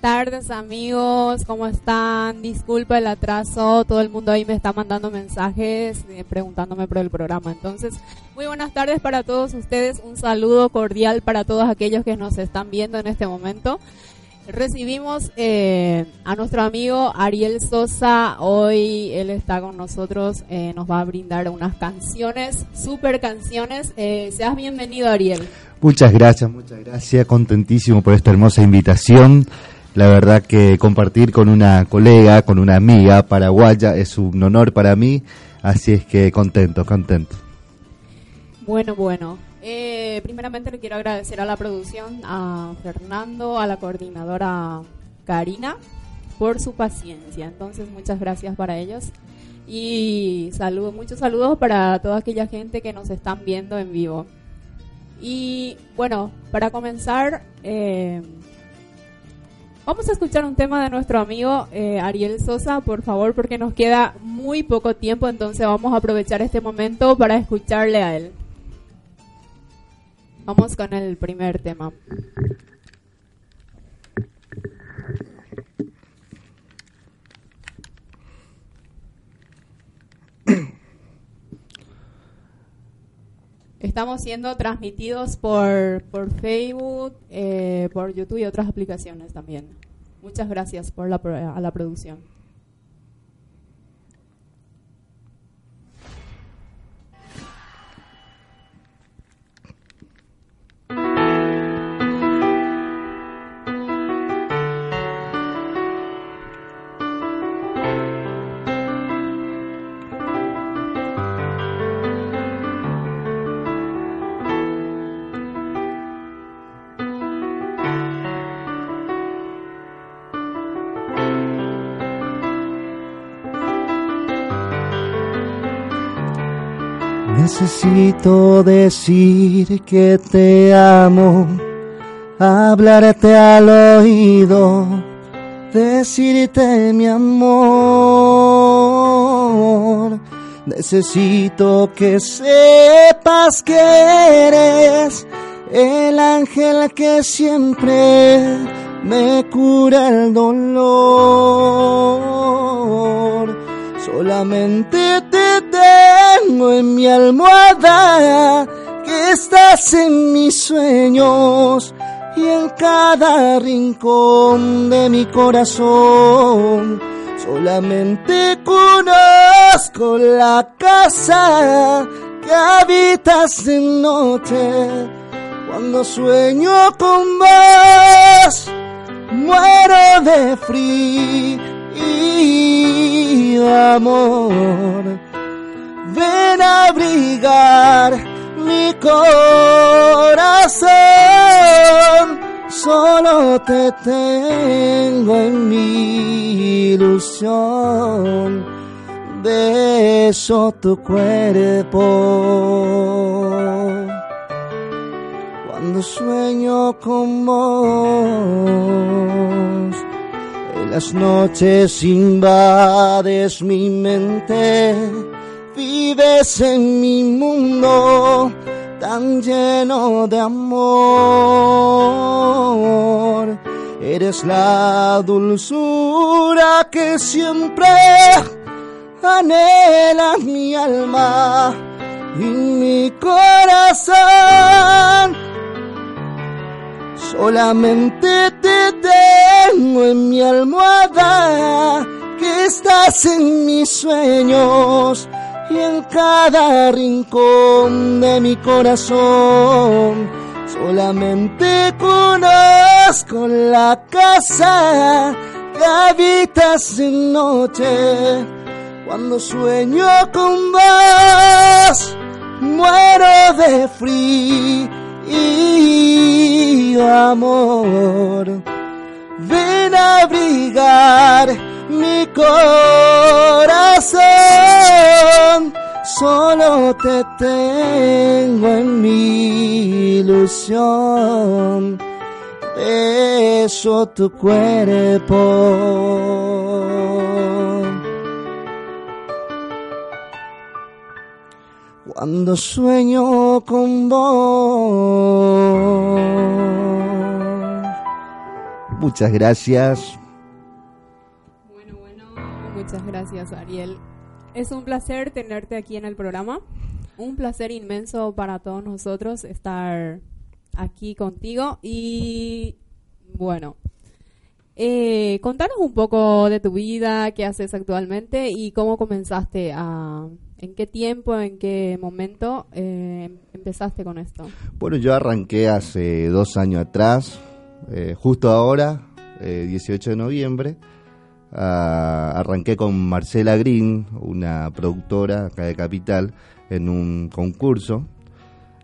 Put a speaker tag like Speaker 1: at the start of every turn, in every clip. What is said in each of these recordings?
Speaker 1: tardes amigos, ¿cómo están? Disculpa el atraso, todo el mundo ahí me está mandando mensajes eh, preguntándome por el programa. Entonces, muy buenas tardes para todos ustedes, un saludo cordial para todos aquellos que nos están viendo en este momento. Recibimos eh, a nuestro amigo Ariel Sosa, hoy él está con nosotros, eh, nos va a brindar unas canciones, super canciones. seas bienvenido Ariel.
Speaker 2: Muchas gracias, muchas gracias. Contentísimo por esta hermosa invitación. La verdad que compartir con una colega, con una amiga paraguaya es un honor para mí. Así es que contento, contento.
Speaker 1: Bueno, bueno. Eh, primeramente le quiero agradecer a la producción, a Fernando, a la coordinadora Karina, por su paciencia. Entonces, muchas gracias para ellos. Y saludos, muchos saludos para toda aquella gente que nos están viendo en vivo. Y bueno, para comenzar, eh, vamos a escuchar un tema de nuestro amigo eh, Ariel Sosa, por favor, porque nos queda muy poco tiempo, entonces vamos a aprovechar este momento para escucharle a él. Vamos con el primer tema. Estamos siendo transmitidos por, por Facebook, eh, por YouTube y otras aplicaciones también. Muchas gracias por la, a la producción.
Speaker 3: Necesito decir que te amo, hablarte al oído, decirte mi amor. Necesito que sepas que eres el ángel que siempre me cura el dolor. Solamente te tengo en mi almohada, que estás en mis sueños y en cada rincón de mi corazón. Solamente conozco la casa que habitas de noche. Cuando sueño con vos, muero de frío y amor. Ven a abrigar mi corazón, solo te tengo en mi ilusión. Beso tu cuerpo cuando sueño con vos las noches invades mi mente, vives en mi mundo tan lleno de amor. Eres la dulzura que siempre anhela mi alma y mi corazón Solamente te tengo en mi almohada, que estás en mis sueños y en cada rincón de mi corazón. Solamente conozco la casa que habitas en noche. Cuando sueño con vos, muero de frío y amor. Ven a abrigar mi corazón, solo te tengo en mi ilusión. Beso tu cuerpo. Cuando sueño con vos. Muchas gracias.
Speaker 1: Bueno, bueno, muchas gracias Ariel. Es un placer tenerte aquí en el programa. Un placer inmenso para todos nosotros estar aquí contigo. Y bueno, eh, contanos un poco de tu vida, qué haces actualmente y cómo comenzaste a... ¿En qué tiempo, en qué momento eh, empezaste con esto?
Speaker 3: Bueno, yo arranqué hace dos años atrás, eh, justo ahora, 18 de noviembre. Ah, arranqué con Marcela Green, una productora acá de Capital, en un concurso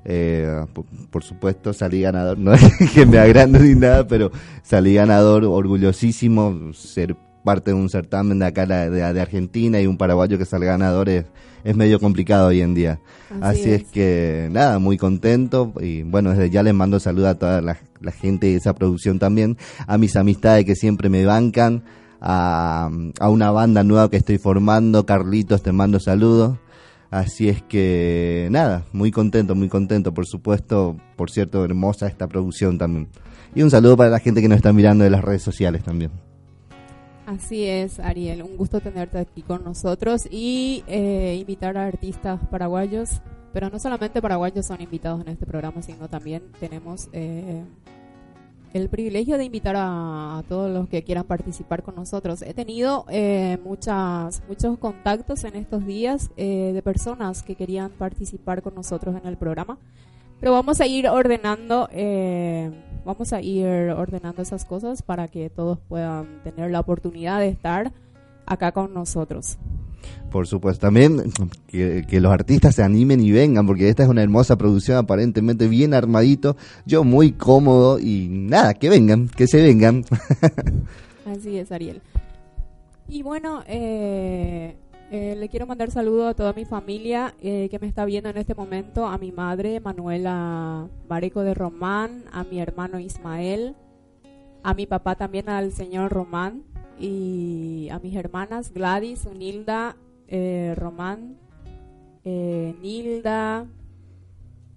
Speaker 3: eh, por, supuesto salí ganador, no es que me agrande ni nada, pero salí ganador, orgullosísimo, ser parte de un certamen de acá de, de Argentina y un paraguayo que salga ganador es, es medio complicado hoy en día. Así, es. que nada, muy contento y bueno, desde ya les mando saludos a toda la, gente de esa producción también, a mis amistades que siempre me bancan, a, a una banda nueva que estoy formando, Carlitos, te mando saludos. Así es que nada, muy contento, muy contento, por supuesto, por cierto, hermosa esta producción también. Y un saludo para la gente que nos está mirando de las redes sociales también.
Speaker 1: Así es, Ariel, un gusto tenerte aquí con nosotros y eh, invitar a artistas paraguayos, pero no solamente paraguayos son invitados en este programa, sino también tenemos eh, el privilegio de invitar a, todos los que quieran participar con nosotros. He tenido eh, muchas, muchos contactos en estos días eh, de personas que querían participar con nosotros en el programa, pero vamos a ir ordenando, eh, vamos a ir ordenando esas cosas para que todos puedan tener la oportunidad de estar acá con nosotros.
Speaker 3: Por supuesto, también que, los artistas se animen y vengan, porque esta es una hermosa producción aparentemente bien armadito, yo muy cómodo y nada, que vengan, que se vengan.
Speaker 1: Así es, Ariel. Y bueno, eh, eh, le quiero mandar saludo a toda mi familia eh, que me está viendo en este momento, a mi madre Manuela Bareco de Román, a mi hermano Ismael, a mi papá también, al señor Román, y a mis hermanas Gladys, Unilda, eh, Román, eh, Nilda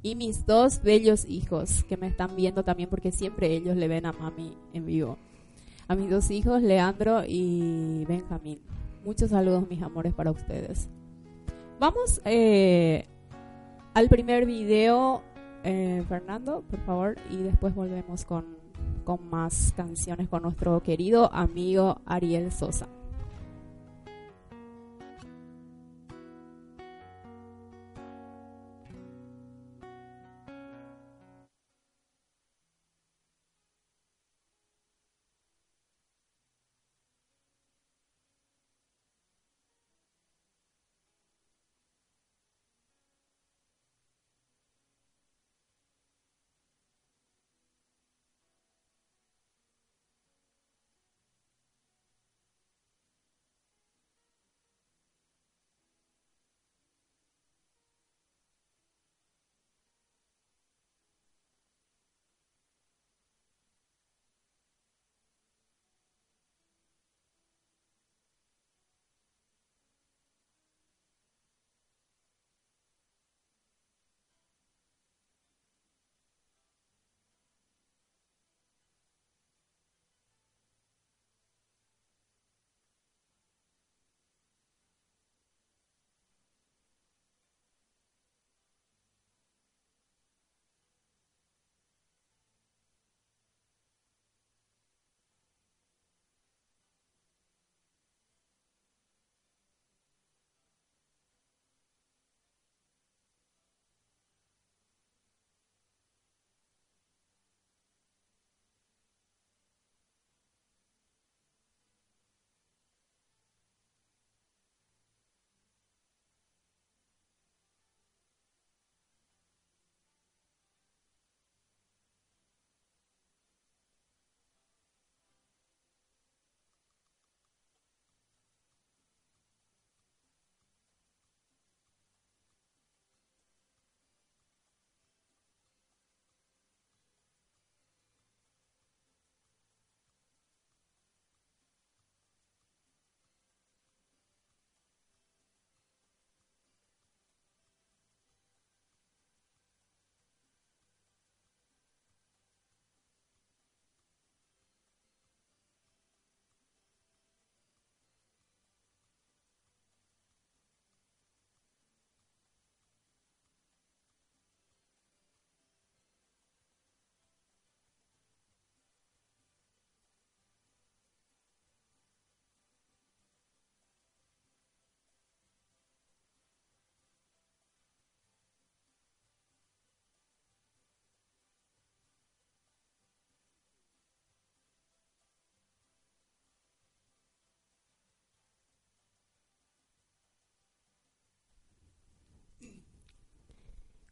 Speaker 1: y mis dos bellos hijos que me están viendo también porque siempre ellos le ven a mami en vivo. A mis dos hijos, Leandro y Benjamín. Muchos saludos, mis amores, para ustedes. Vamos eh, al primer video, Fernando, por favor, y después volvemos con con más canciones con nuestro querido amigo Ariel Sosa.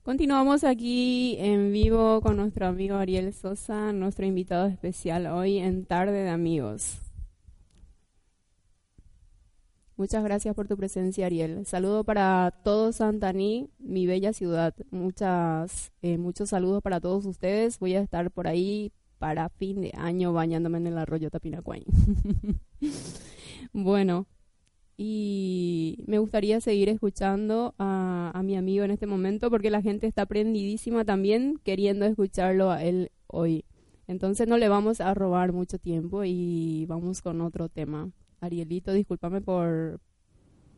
Speaker 1: Continuamos aquí en vivo con nuestro amigo Ariel Sosa, nuestro invitado especial hoy en Tarde de Amigos. Muchas gracias por tu presencia, Ariel. Saludo para todo Santaní, mi bella ciudad. Muchas, eh, muchos saludos para todos ustedes. Voy a estar por ahí para fin de año bañándome en el arroyo Tapinacuay. bueno, y me gustaría seguir escuchando a, a, mi amigo en este momento porque la gente está prendidísima también queriendo escucharlo a él hoy. Entonces no le vamos a robar mucho tiempo y vamos con otro tema. Arielito, discúlpame por,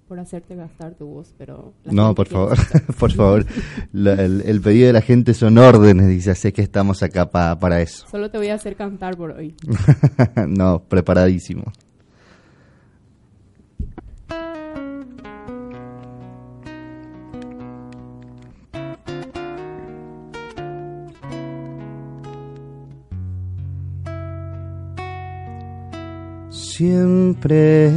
Speaker 1: por hacerte gastar tu voz, pero...
Speaker 3: No, por favor, por favor. el, el, pedido de la gente son órdenes, dice, sé que estamos acá pa, para eso.
Speaker 1: Solo te voy a hacer cantar por hoy.
Speaker 3: no, preparadísimo. Siempre.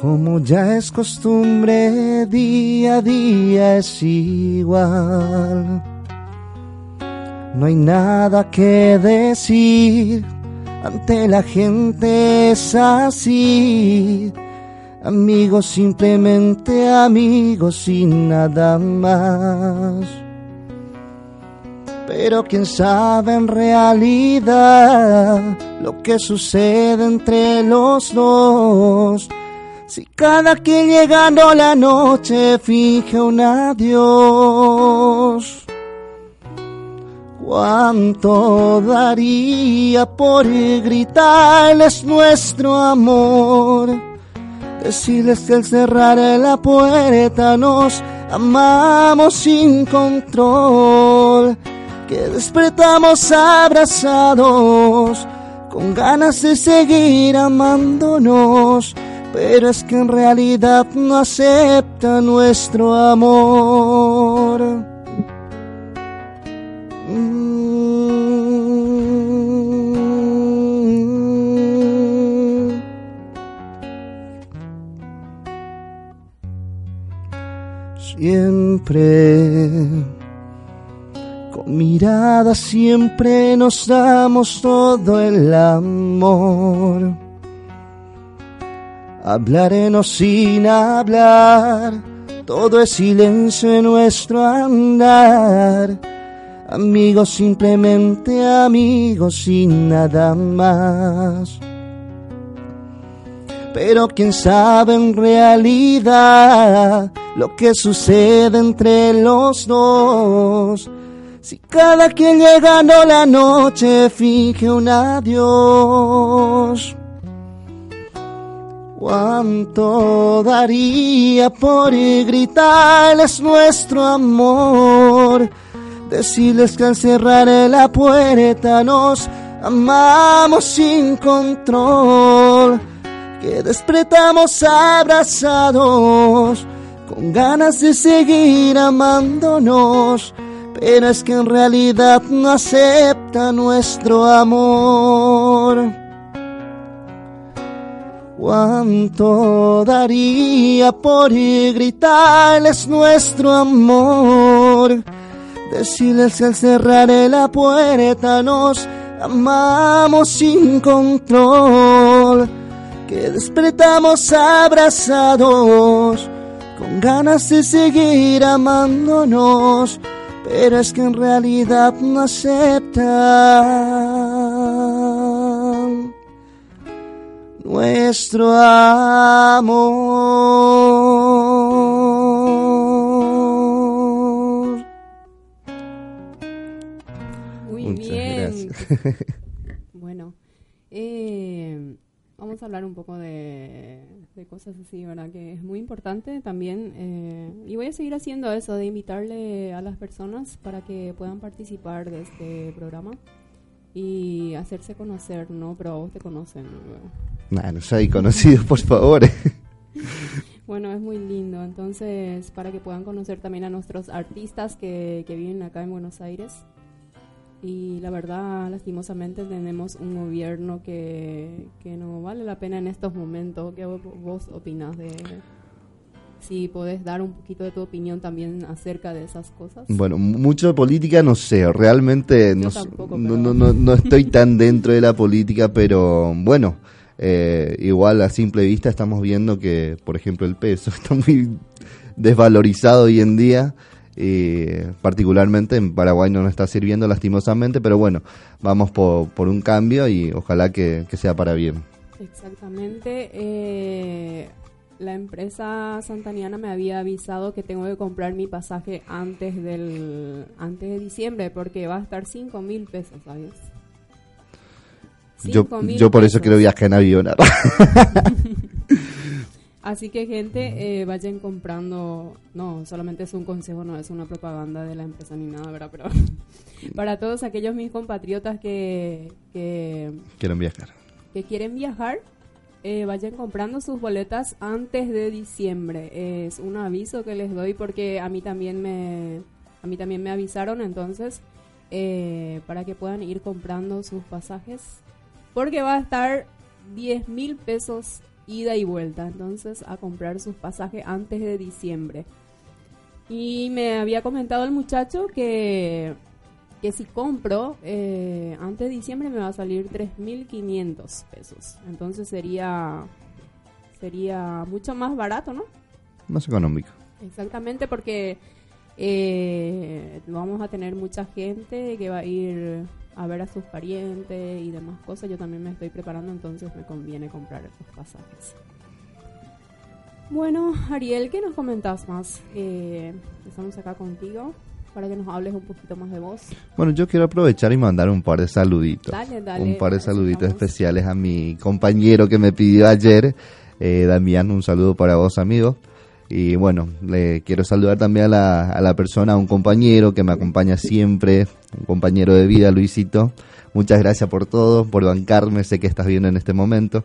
Speaker 3: Como ya es costumbre, día a día es igual. No hay nada que decir, ante la gente es así. Amigos, simplemente amigos y nada más. Pero quién sabe en realidad lo que sucede entre los dos. Si cada quien llegando la noche finge un adiós. ¿Cuánto daría por gritarles nuestro amor? Decirles que al cerrar la puerta nos amamos sin control que despertamos abrazados, con ganas de seguir amándonos, pero es que en realidad no acepta nuestro amor. Mm. Siempre mirada siempre nos damos todo el amor. Hablaremos sin hablar, todo es silencio en nuestro andar. Amigos, simplemente amigos y nada más. Pero quién sabe en realidad lo que sucede entre los dos si cada quien llegando la noche finge un adiós. ¿Cuánto daría por gritarles nuestro amor? Decirles que al cerrar la puerta nos amamos sin control, que despertamos abrazados con ganas de seguir amándonos pero es que en realidad no acepta nuestro amor. ¿Cuánto daría por gritarles nuestro amor? Decirles que al cerrar la puerta nos amamos sin control, que despertamos abrazados con ganas de seguir amándonos pero es que en realidad no aceptan nuestro amor.
Speaker 1: Muy bien. bueno, eh, vamos a hablar un poco de de cosas así, ¿verdad? Que es muy importante también. Eh, y voy a seguir haciendo eso, de invitarle a las personas para que puedan participar de este programa y hacerse conocer, ¿no? Pero a vos te conocen.
Speaker 3: ¿no? Nah, no soy conocido, por favor.
Speaker 1: bueno, es muy lindo. Entonces, para que puedan conocer también a nuestros artistas que, que viven acá en Buenos Aires y la verdad, lastimosamente, tenemos un gobierno que, que no vale la pena en estos momentos. ¿Qué vos opinas de...? si podés dar un poquito de tu opinión también acerca de esas cosas.
Speaker 3: Bueno, mucho de política no sé, realmente no,
Speaker 1: tampoco,
Speaker 3: no, no, no, no estoy tan dentro de la política, pero bueno, eh, igual a simple vista estamos viendo que, por ejemplo, el peso está muy desvalorizado hoy en día. Y particularmente en Paraguay no nos está sirviendo lastimosamente, pero bueno, vamos por, por un cambio y ojalá que, que sea para bien.
Speaker 1: Exactamente. eh, la empresa santaniana me había avisado que tengo que comprar mi pasaje antes del antes de diciembre porque va a estar 5 mil pesos, ¿sabes?
Speaker 3: Yo,
Speaker 1: 5.000
Speaker 3: yo por eso quiero viajar en avión.
Speaker 1: Así que gente, eh, vayan comprando, no, solamente es un consejo, no es una propaganda de la empresa ni nada, ¿verdad? Pero para todos aquellos mis compatriotas que, que,
Speaker 3: Quiero viajar.
Speaker 1: que quieren viajar, eh, vayan comprando sus boletas antes de diciembre. Es un aviso que les doy porque a mí también me, a mí también me avisaron, entonces, eh, para que puedan ir comprando sus pasajes, porque va a estar 10 mil pesos ida y vuelta, entonces a comprar sus pasajes antes de diciembre. Y me había comentado el muchacho que, que si compro eh, antes de diciembre me va a salir 3.500 pesos. Entonces sería, sería mucho más barato, ¿no?
Speaker 3: Más económico.
Speaker 1: Exactamente, porque eh, vamos a tener mucha gente que va a ir a ver a sus parientes y demás cosas. Yo también me estoy preparando, entonces me conviene comprar los pasajes. Bueno, Ariel, ¿qué nos comentas más? Eh, estamos acá contigo para que nos hables un poquito más de vos.
Speaker 3: Bueno, yo quiero aprovechar y mandar un par de saluditos.
Speaker 1: Dale, dale.
Speaker 3: un par de saluditos
Speaker 1: estamos.
Speaker 3: especiales a mi compañero que me pidió ayer, eh, Damián, un saludo para vos, amigo. Y bueno, le quiero saludar también a la, a la persona, a un compañero que me acompaña siempre, un compañero de vida, Luisito. Muchas gracias por todo, por bancarme, sé que estás bien en este momento.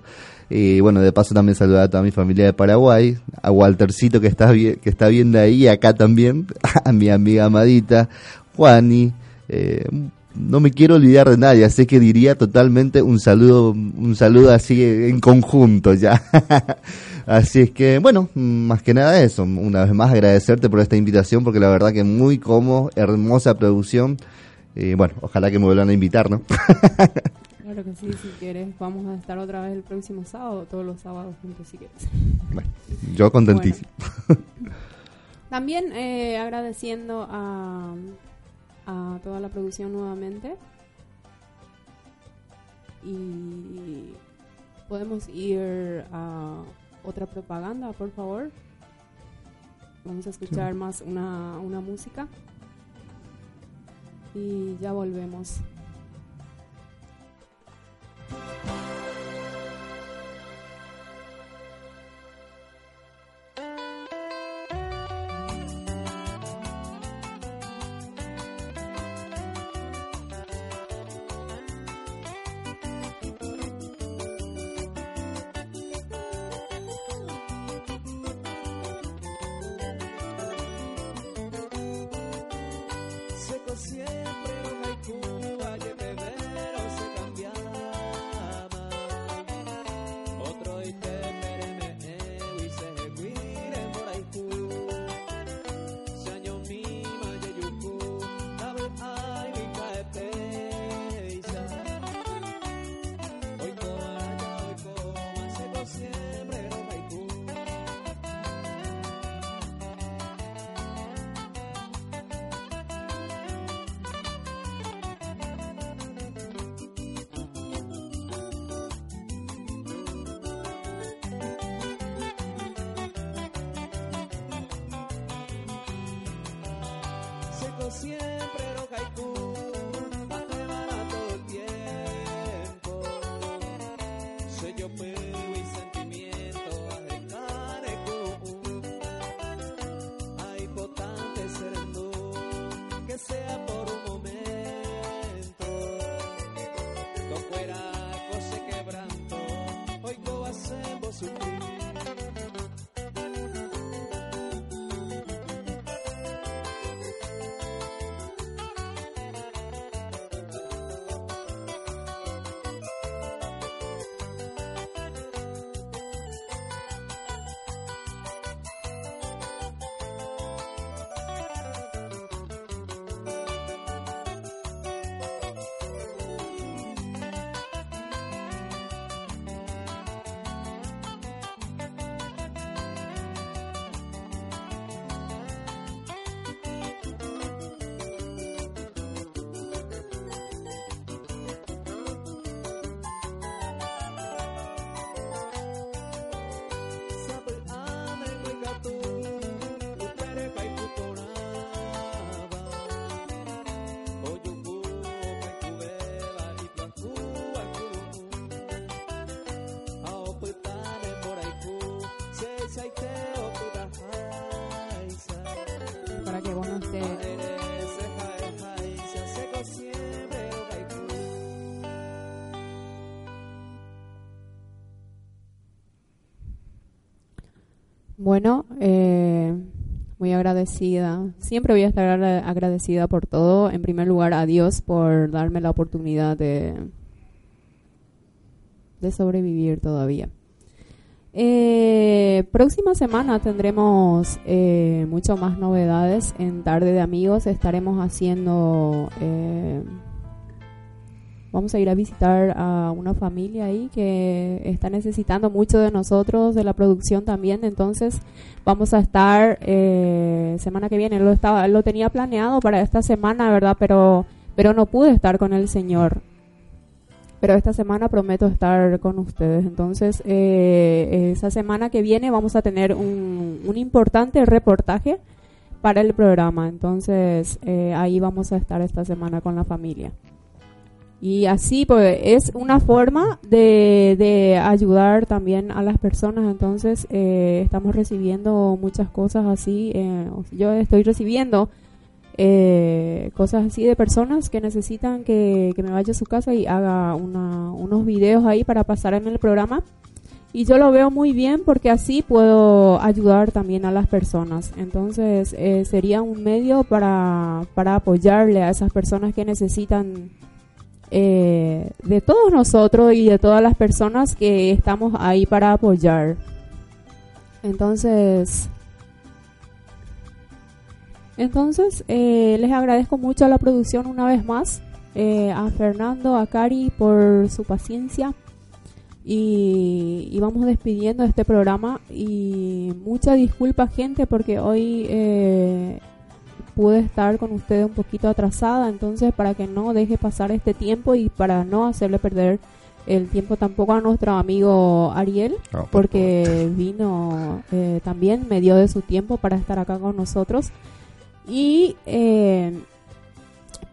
Speaker 3: Y bueno, de paso también saludar a toda mi familia de Paraguay, a Waltercito que está, que está viendo ahí, acá también, a mi amiga amadita, Juani, eh, no me quiero olvidar de nadie, así que diría totalmente un saludo, un saludo así en conjunto ya. así es que, bueno, más que nada eso, una vez más agradecerte por esta invitación, porque la verdad que muy cómodo, hermosa producción. Y bueno, ojalá que me vuelvan a invitar, ¿no?
Speaker 1: Claro que sí, si quieres. Vamos a estar otra vez el próximo sábado, todos los sábados juntos, si quieres.
Speaker 3: Bueno, yo contentísimo.
Speaker 1: También eh, agradeciendo a, a toda la producción nuevamente. Y podemos ir a otra propaganda, por favor. Vamos a escuchar más una, una música. Y ya volvemos.
Speaker 4: Siempre
Speaker 1: Bueno, eh, muy agradecida. Siempre voy a estar agra- agradecida por todo. En primer lugar, a Dios por darme la oportunidad de, de sobrevivir todavía. Eh, próxima semana tendremos eh, mucho más novedades en Tarde de Amigos. Estaremos haciendo... eh, vamos a ir a visitar a una familia ahí que está necesitando mucho de nosotros, de la producción también. Entonces vamos a estar eh, semana que viene. Lo estaba, lo tenía planeado para esta semana, verdad, pero pero no pude estar con el Señor. Pero esta semana prometo estar con ustedes. Entonces eh, esa semana que viene vamos a tener un, un importante reportaje para el programa. Entonces eh, ahí vamos a estar esta semana con la familia. Y así, pues, es una forma de, de ayudar también a las personas. Entonces, eh, estamos recibiendo muchas cosas así. eh, yo estoy recibiendo eh, cosas así de personas que necesitan que, que me vaya a su casa y haga una- unos videos ahí para pasar en el programa. Y yo lo veo muy bien porque así puedo ayudar también a las personas. Entonces, eh, sería un medio para, para apoyarle a esas personas que necesitan eh, de todos nosotros y de todas las personas que estamos ahí para apoyar. Entonces, entonces eh, les agradezco mucho a la producción una vez más, eh, a Fernando, a Cari por su paciencia y, y vamos despidiendo este programa y mucha disculpa gente porque hoy eh, pude estar con ustedes un poquito atrasada, entonces para que no deje pasar este tiempo y para no hacerle perder el tiempo tampoco a nuestro amigo Ariel,
Speaker 5: por
Speaker 1: porque vino eh, también, me dio de su tiempo para estar acá con nosotros. Y eh,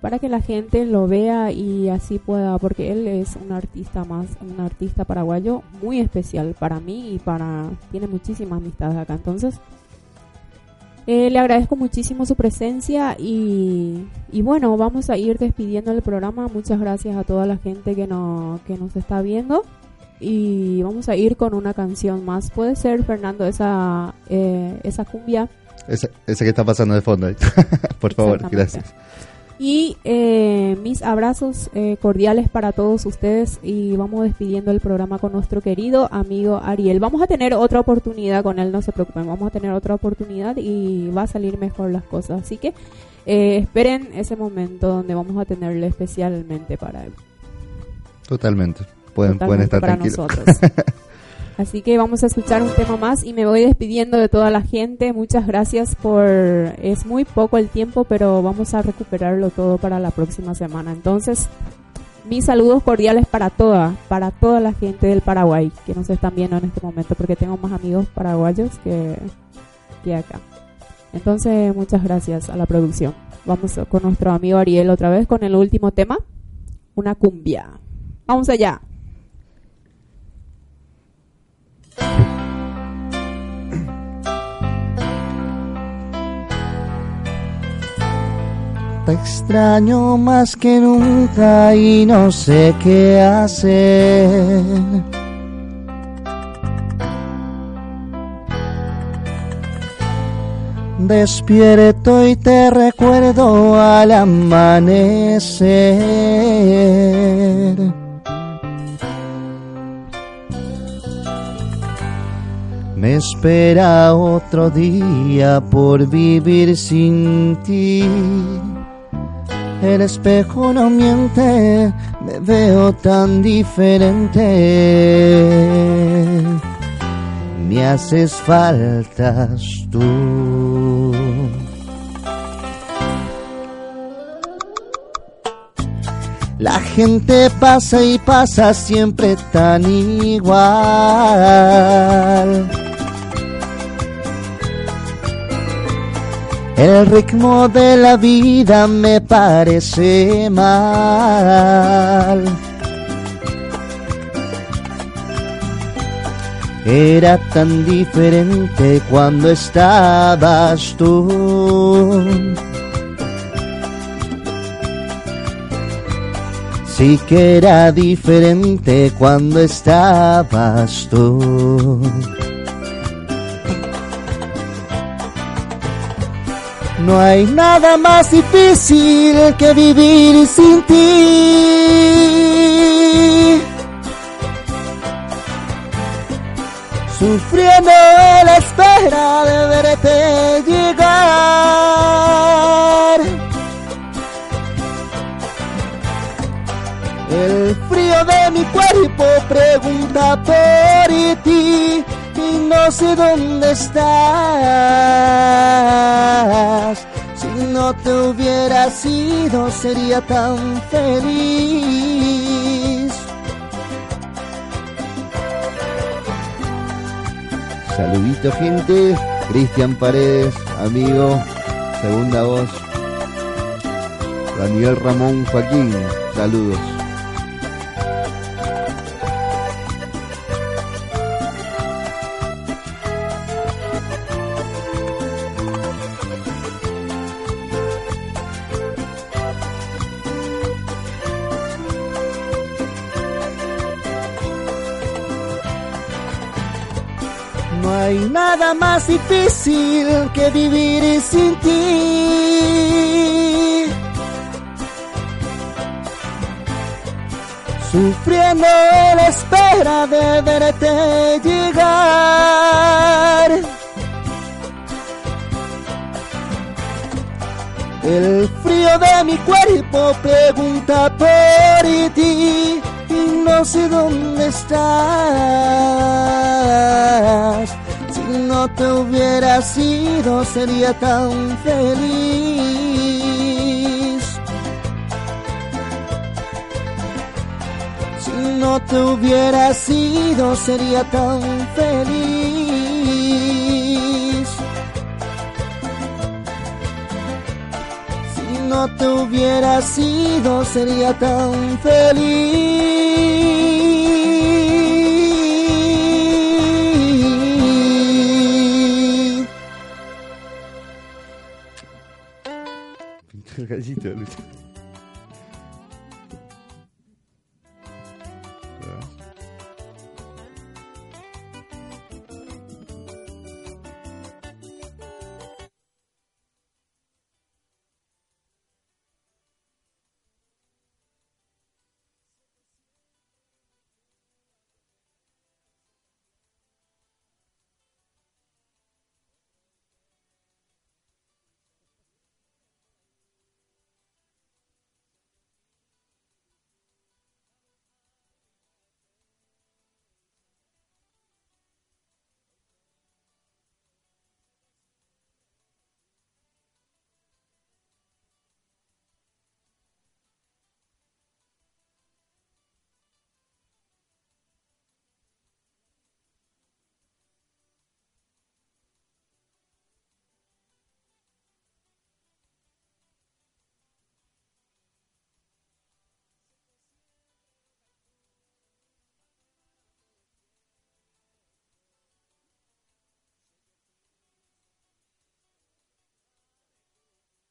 Speaker 1: para que la gente lo vea y así pueda, porque él es un artista más, un artista paraguayo muy especial para mí y para, tiene muchísimas amistades acá, entonces eh, le agradezco muchísimo su presencia y, y bueno, vamos a ir despidiendo el programa. Muchas gracias a toda la gente que, no, que nos está viendo. Y vamos a ir con una canción más. Puede ser, Fernando, esa, eh, esa cumbia.
Speaker 5: Ese, ese que está pasando de fondo. Por favor, gracias.
Speaker 1: Y eh, mis abrazos eh, cordiales para todos ustedes y vamos despidiendo el programa con nuestro querido amigo Ariel. Vamos a tener otra oportunidad con él, no se preocupen, vamos a tener otra oportunidad y va a salir mejor las cosas. Así que eh, esperen ese momento donde vamos a tenerle especialmente para él.
Speaker 5: Totalmente. Pueden, pueden
Speaker 1: totalmente
Speaker 5: estar
Speaker 1: para
Speaker 5: tranquilos.
Speaker 1: nosotros. Así que vamos a escuchar un tema más y me voy despidiendo de toda la gente. Muchas gracias por... Es muy poco el tiempo, pero vamos a recuperarlo todo para la próxima semana. Entonces, mis saludos cordiales para toda, para toda la gente del Paraguay que nos están viendo en este momento, porque tengo más amigos paraguayos que, que acá. Entonces, muchas gracias a la producción. Vamos con nuestro amigo Ariel otra vez con el último tema, una cumbia. Vamos allá.
Speaker 3: Te extraño más que nunca y no sé qué hacer. Despierto y te recuerdo al amanecer. Me espera otro día por vivir sin ti. El espejo no miente, me veo tan diferente. Me haces faltas tú. La gente pasa y pasa siempre tan igual. El ritmo de la vida me parece mal. Era tan diferente cuando estabas tú. Sí que era diferente cuando estabas tú. No hay nada más difícil que vivir sin ti. Sufriendo la espera de verte llegar. El frío de mi cuerpo pregunta por ti no sé dónde estás. Si no te hubiera sido sería tan feliz.
Speaker 6: Saludito gente, Cristian Paredes, amigo, segunda voz. Daniel Ramón Joaquín, saludos.
Speaker 3: Más difícil que vivir sin ti. Sufriendo la espera de verte llegar. El frío de mi cuerpo pregunta por ti y no sé dónde estás. No te hubiera sido sería tan feliz. Si no te hubiera sido sería tan feliz. Si no te hubiera sido sería tan feliz.
Speaker 6: ziet, hè,